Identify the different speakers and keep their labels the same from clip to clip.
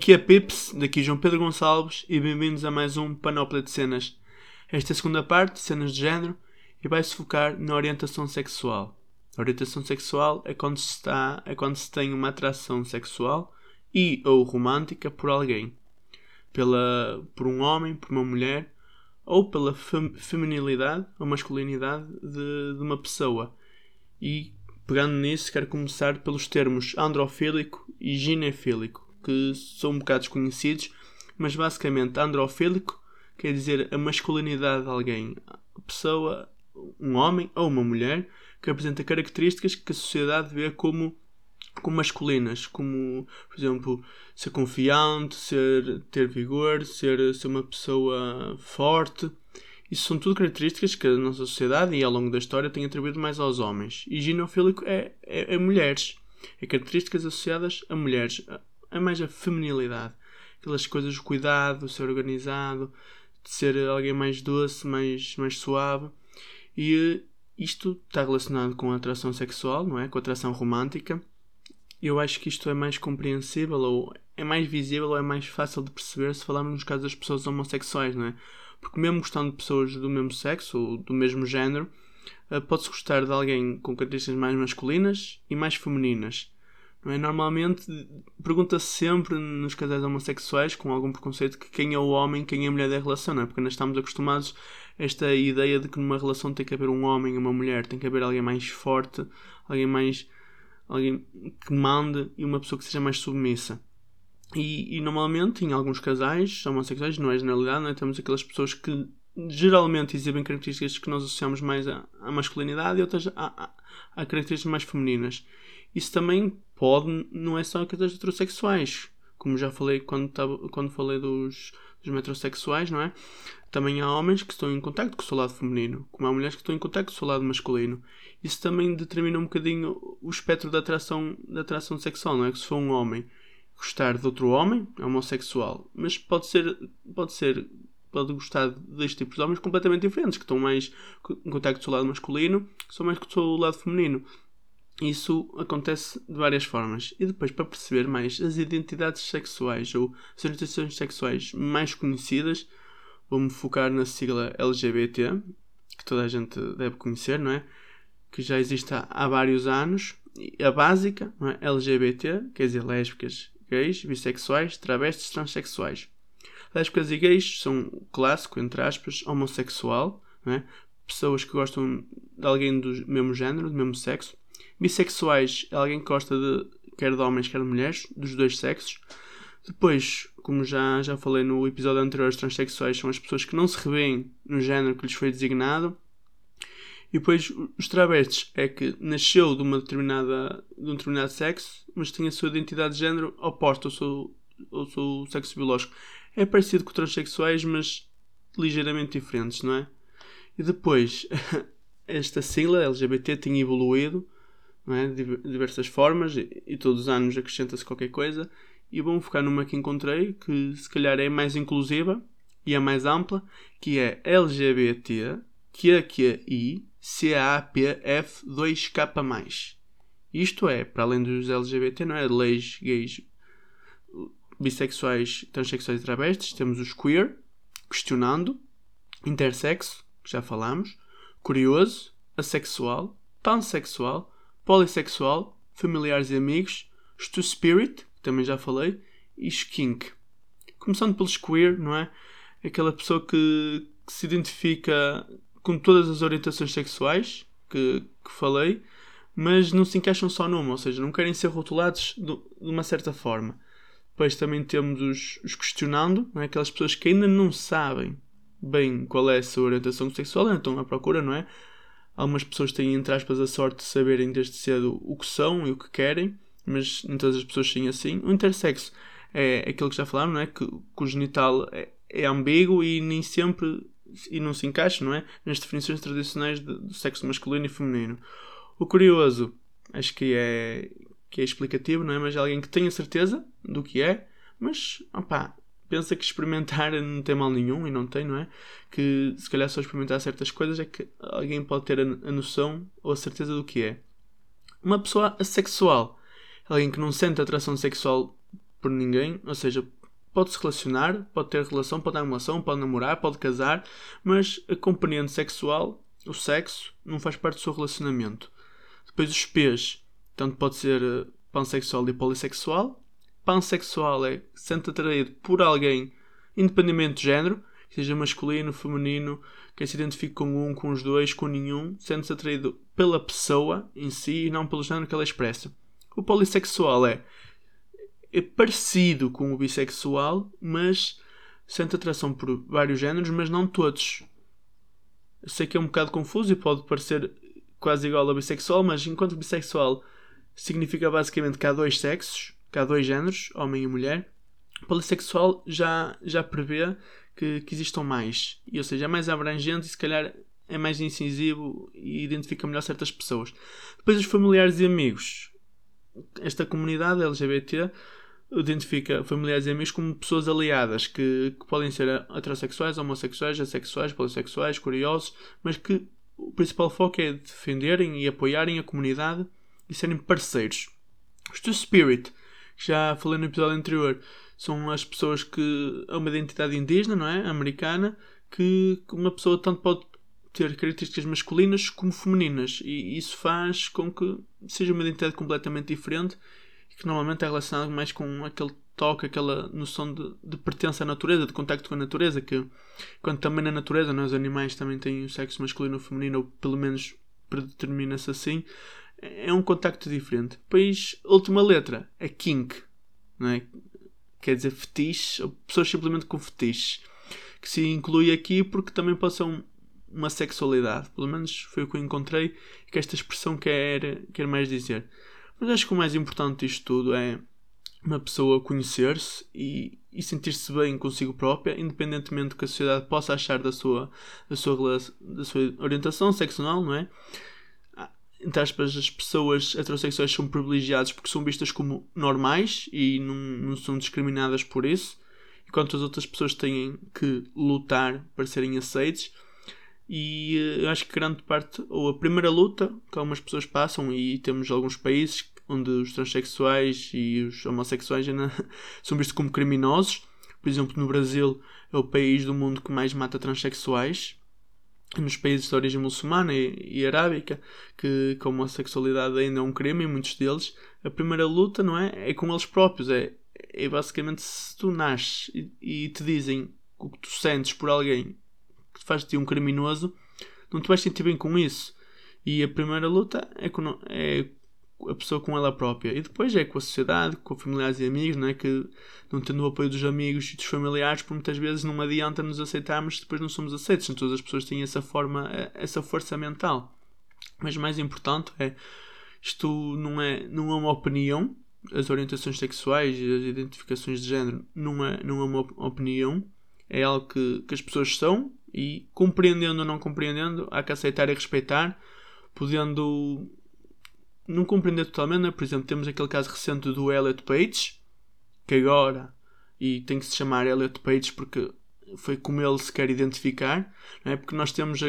Speaker 1: Que é Pips, daqui João Pedro Gonçalves, e bem-vindos a mais um Panóplia de Cenas. Esta é a segunda parte, cenas de género, e vai-se focar na orientação sexual. A orientação sexual é quando se, está, é quando se tem uma atração sexual e ou romântica por alguém. Pela, por um homem, por uma mulher, ou pela fem, feminilidade ou masculinidade de, de uma pessoa. E pegando nisso, quero começar pelos termos androfílico e ginefílico, que são um bocado desconhecidos, mas basicamente androfílico quer dizer a masculinidade de alguém, pessoa, um homem ou uma mulher, que apresenta características que a sociedade vê como, como masculinas, como, por exemplo, ser confiante, ser, ter vigor, ser, ser uma pessoa forte. Isso são tudo características que a nossa sociedade e ao longo da história tem atribuído mais aos homens. E ginofílico é, é, é mulheres. É características associadas a mulheres. É mais a feminilidade. Aquelas coisas, o cuidado, ser organizado, de ser alguém mais doce, mais, mais suave. E isto está relacionado com a atração sexual, não é? Com a atração romântica. Eu acho que isto é mais compreensível ou é mais visível ou é mais fácil de perceber se falarmos nos casos das pessoas homossexuais, não é? Porque mesmo gostando de pessoas do mesmo sexo ou do mesmo género, eh, pode-se gostar de alguém com características mais masculinas e mais femininas. É? Normalmente pergunta-se sempre nos casais homossexuais, com algum preconceito, que quem é o homem, quem é a mulher da relação, não é? Porque nós estamos acostumados a esta ideia de que numa relação tem que haver um homem e uma mulher, tem que haver alguém mais forte, alguém mais. alguém que mande e uma pessoa que seja mais submissa. E, e, normalmente, em alguns casais homossexuais, não é generalidade, é? temos aquelas pessoas que geralmente exibem características que nós associamos mais à, à masculinidade e outras a, a, características mais femininas. Isso também pode, não é só casais heterossexuais, como já falei quando, quando falei dos, dos metrosexuais, não é? Também há homens que estão em contacto com o seu lado feminino, como há mulheres que estão em contacto com o seu lado masculino. Isso também determina um bocadinho o espectro da atração, da atração sexual, não é? Que se for um homem gostar de outro homem, é homossexual. Mas pode ser, pode ser, pode gostar deste tipo de homens completamente diferentes, que estão mais em contacto com o seu lado masculino, que são mais com o seu lado feminino. Isso acontece de várias formas. E depois, para perceber mais as identidades sexuais ou as orientações sexuais mais conhecidas, vou-me focar na sigla LGBT, que toda a gente deve conhecer, não é? Que já existe há, há vários anos. A básica, não é? LGBT, quer dizer lésbicas, gays, bissexuais, travestis, transexuais. Lésbicas e gays são o clássico, entre aspas, homossexual, é? pessoas que gostam de alguém do mesmo género, do mesmo sexo. Bissexuais é alguém que gosta de quer de homens, quer de mulheres, dos dois sexos. Depois, como já, já falei no episódio anterior, os transexuais são as pessoas que não se revêem no género que lhes foi designado. E depois os travestis é que nasceu de, uma determinada, de um determinado sexo, mas tem a sua identidade de género oposta ao seu, ao seu sexo biológico. É parecido com transexuais, mas ligeiramente diferentes, não é? E depois, esta sigla LGBT tem evoluído é? de diversas formas e, todos os anos acrescenta-se qualquer coisa. E vamos focar numa que encontrei que se calhar é mais inclusiva e é mais ampla, que é LGBT, QQI, CAPF2K+. Isto é, para além dos LGBT, não é? Leis gays, bissexuais, transexuais e travestis, temos os queer, questionando, intersexo, que já falamos, curioso, assexual, pansexual, polissexual, familiares e amigos, stu spirit, que também já falei, e skink. Começando pelos queer, não é? Aquela pessoa que, que se identifica com todas as orientações sexuais que, que falei, mas não se encaixam só numa, ou seja, não querem ser rotulados de, uma certa forma. Depois também temos os, os questionando, é? aquelas pessoas que ainda não sabem bem qual é a sua orientação sexual, ainda estão à procura, não é? Algumas pessoas têm, entre aspas, a sorte de saberem desde cedo o que são e o que querem, mas nem todas as pessoas são assim. O intersexo é aquilo que já falaram, não é? Que, que o genital é, é ambíguo e nem sempre e não se encaixa, não é? Nas definições tradicionais de, do sexo masculino e feminino. O curioso, acho que é, que é explicativo, não é? Mas é alguém que tem a certeza do que é, mas, opá, pensa que experimentar não tem mal nenhum e não tem, não é? Que se calhar só experimentar certas coisas é que alguém pode ter a, a noção ou a certeza do que é. Uma pessoa assexual, alguém que não sente atração sexual por ninguém, ou seja, pode se relacionar, pode ter relação, pode ter relação, pode namorar, pode casar, mas a componente sexual, o sexo, não faz parte do seu relacionamento. Depois os P's, tanto pode ser eh, pansexual e polissexual. Pansexual é sente atraído por alguém, independentemente de género, seja masculino, feminino, quem se identifique com um, com os dois, com nenhum, sente-se atraído pela pessoa em si e não pelo género que ela expressa. O polissexual é, é parecido com o bissexual, mas sente atração por vários géneros, mas não todos. Sei que é um bocado confuso e pode parecer quase igual a bissexual, mas enquanto bissexual significa basicamente que há dois sexos, que há dois géneros, homem e mulher, polissexual já, já prevê que, que existam mais. E, ou seja, é mais abrangente e se calhar é mais incisivo e identifica melhor certas pessoas. Depois os familiares e amigos. Esta comunidade LGBT identifica familiares e amigos como pessoas aliadas que, que podem ser heterossexuais, homossexuais, assexuais, polissexuais, curiosos, mas que o principal foco é defenderem e apoiarem a comunidade e serem parceiros. Os Two Spirit, já falei no episódio anterior, são as pessoas que. é uma identidade indígena, não é? Americana, que uma pessoa tanto pode ter características masculinas como femininas e isso faz com que seja uma identidade completamente diferente e que normalmente é relacionada mais com aquele toque, aquela noção de, de pertença à natureza, de contacto com a natureza, que quando também na natureza, não, é? animais também têm o sexo masculino ou feminino, ou pelo menos predetermina-se assim, é um contacto diferente. Depois, última letra, é kink, não é? Quer dizer fetiche, ou pessoas simplesmente com fetiche, que se inclui aqui porque também um, uma sexualidade. Pelo menos foi o que eu encontrei que esta expressão quer, quer mais dizer. Mas acho que o mais importante disto tudo é uma pessoa conhecer-se e, e sentir-se bem consigo própria, independentemente do que a sociedade possa achar da sua, da sua, da sua orientação sexual, não é? Entre aspas, as pessoas heterossexuais são privilegiadas porque são vistas como normais e não, não são discriminadas por isso, enquanto as outras pessoas têm que lutar para serem aceites. E eh, eu acho que grande parte, ou a primeira luta que algumas pessoas passam, e temos alguns países onde os transexuais e os homossexuais ainda são vistos como criminosos. Por exemplo, no Brasil é o país do mundo que mais mata transexuais nos países de origem muçulmana e, e arábica, que, a homossexualidade ainda é um crime em muitos deles, a primeira luta, não é? É com eles próprios. É, é basicamente se tu nasces e, e te dizem o que tu sentes por alguém que faz de ti um criminoso, não te vais sentir bem com isso. E a primeira luta é, com, é a pessoa com ela própria. E depois é com a sociedade, com familiares e amigos, não é? Que não tendo o apoio dos amigos e dos familiares, por muitas vezes não adianta nos aceitarmos depois não somos aceitos. Não todas as pessoas têm essa forma, essa força mental. Mas mais importante é isto não é, não é uma opinião. As orientações sexuais e as identificações de género não é, não é uma opinião. É algo que, que as pessoas são e compreendendo ou não compreendendo, há que aceitar e respeitar, podendo não compreender totalmente, né? por exemplo, temos aquele caso recente do Elliot Page, que agora, e tem que se chamar Elliot Page porque foi como ele se quer identificar, é? porque nós temos,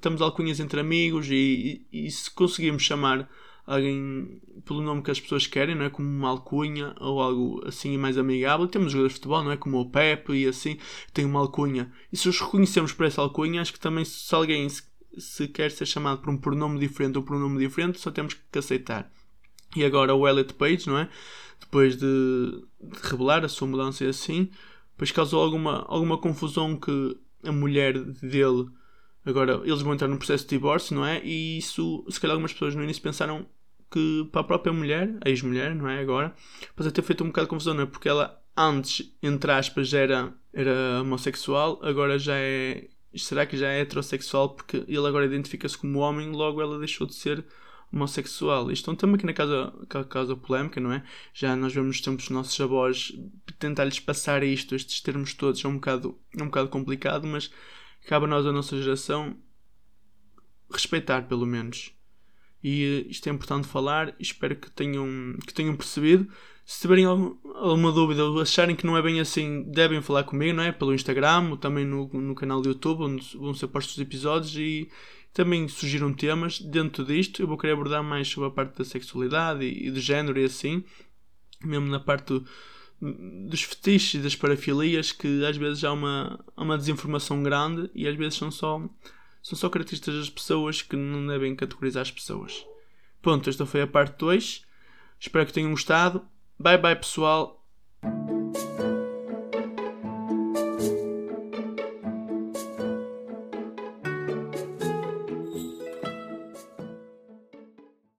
Speaker 1: temos alcunhas entre amigos e, e, e, se conseguimos chamar alguém pelo nome que as pessoas querem, não é? como uma alcunha ou algo assim mais amigável, temos jogadores de futebol, não é? como o Pepe e assim, tem uma alcunha, e se os reconhecemos por essa alcunha, acho que também se alguém se se quer ser chamado por um pronome diferente ou por um nome diferente, só temos que aceitar. E agora o Elliot Page, não é? Depois de, de revelar a sua mudança e assim, depois causou alguma, alguma confusão que a mulher dele agora eles vão entrar num processo de divórcio, não é? E isso, se calhar algumas pessoas no início pensaram que para a própria mulher, a ex-mulher, não é? Agora, pode ter feito um bocado de confusão, não é? Porque ela antes, entre aspas, era, era homossexual, agora já é será que já é heterossexual porque ele agora identifica-se como homem, logo ela deixou de ser homossexual. Isto é um tema aqui na casa, causa polémica, não é? Já nós vemos nos tempos nossos avós tentar-lhes passar isto, estes termos todos, é um bocado, é um bocado complicado, mas cabe a nós, a nossa geração, respeitar pelo menos. E uh, isto é importante falar, espero que tenham, que tenham percebido. Se tiverem alguma dúvida ou acharem que não é bem assim, devem falar comigo, não é? Pelo Instagram ou também no, no canal do YouTube, onde vão ser postos os episódios e também surgiram temas dentro disto. Eu vou querer abordar mais sobre a parte da sexualidade e, e do género e assim, mesmo na parte do, dos fetiches e das parafilias que às vezes há uma, uma desinformação grande e às vezes são só, são só características das pessoas que não devem categorizar as pessoas. Pronto, esta foi a parte 2. Espero que tenham gostado. Bye bye pessoal.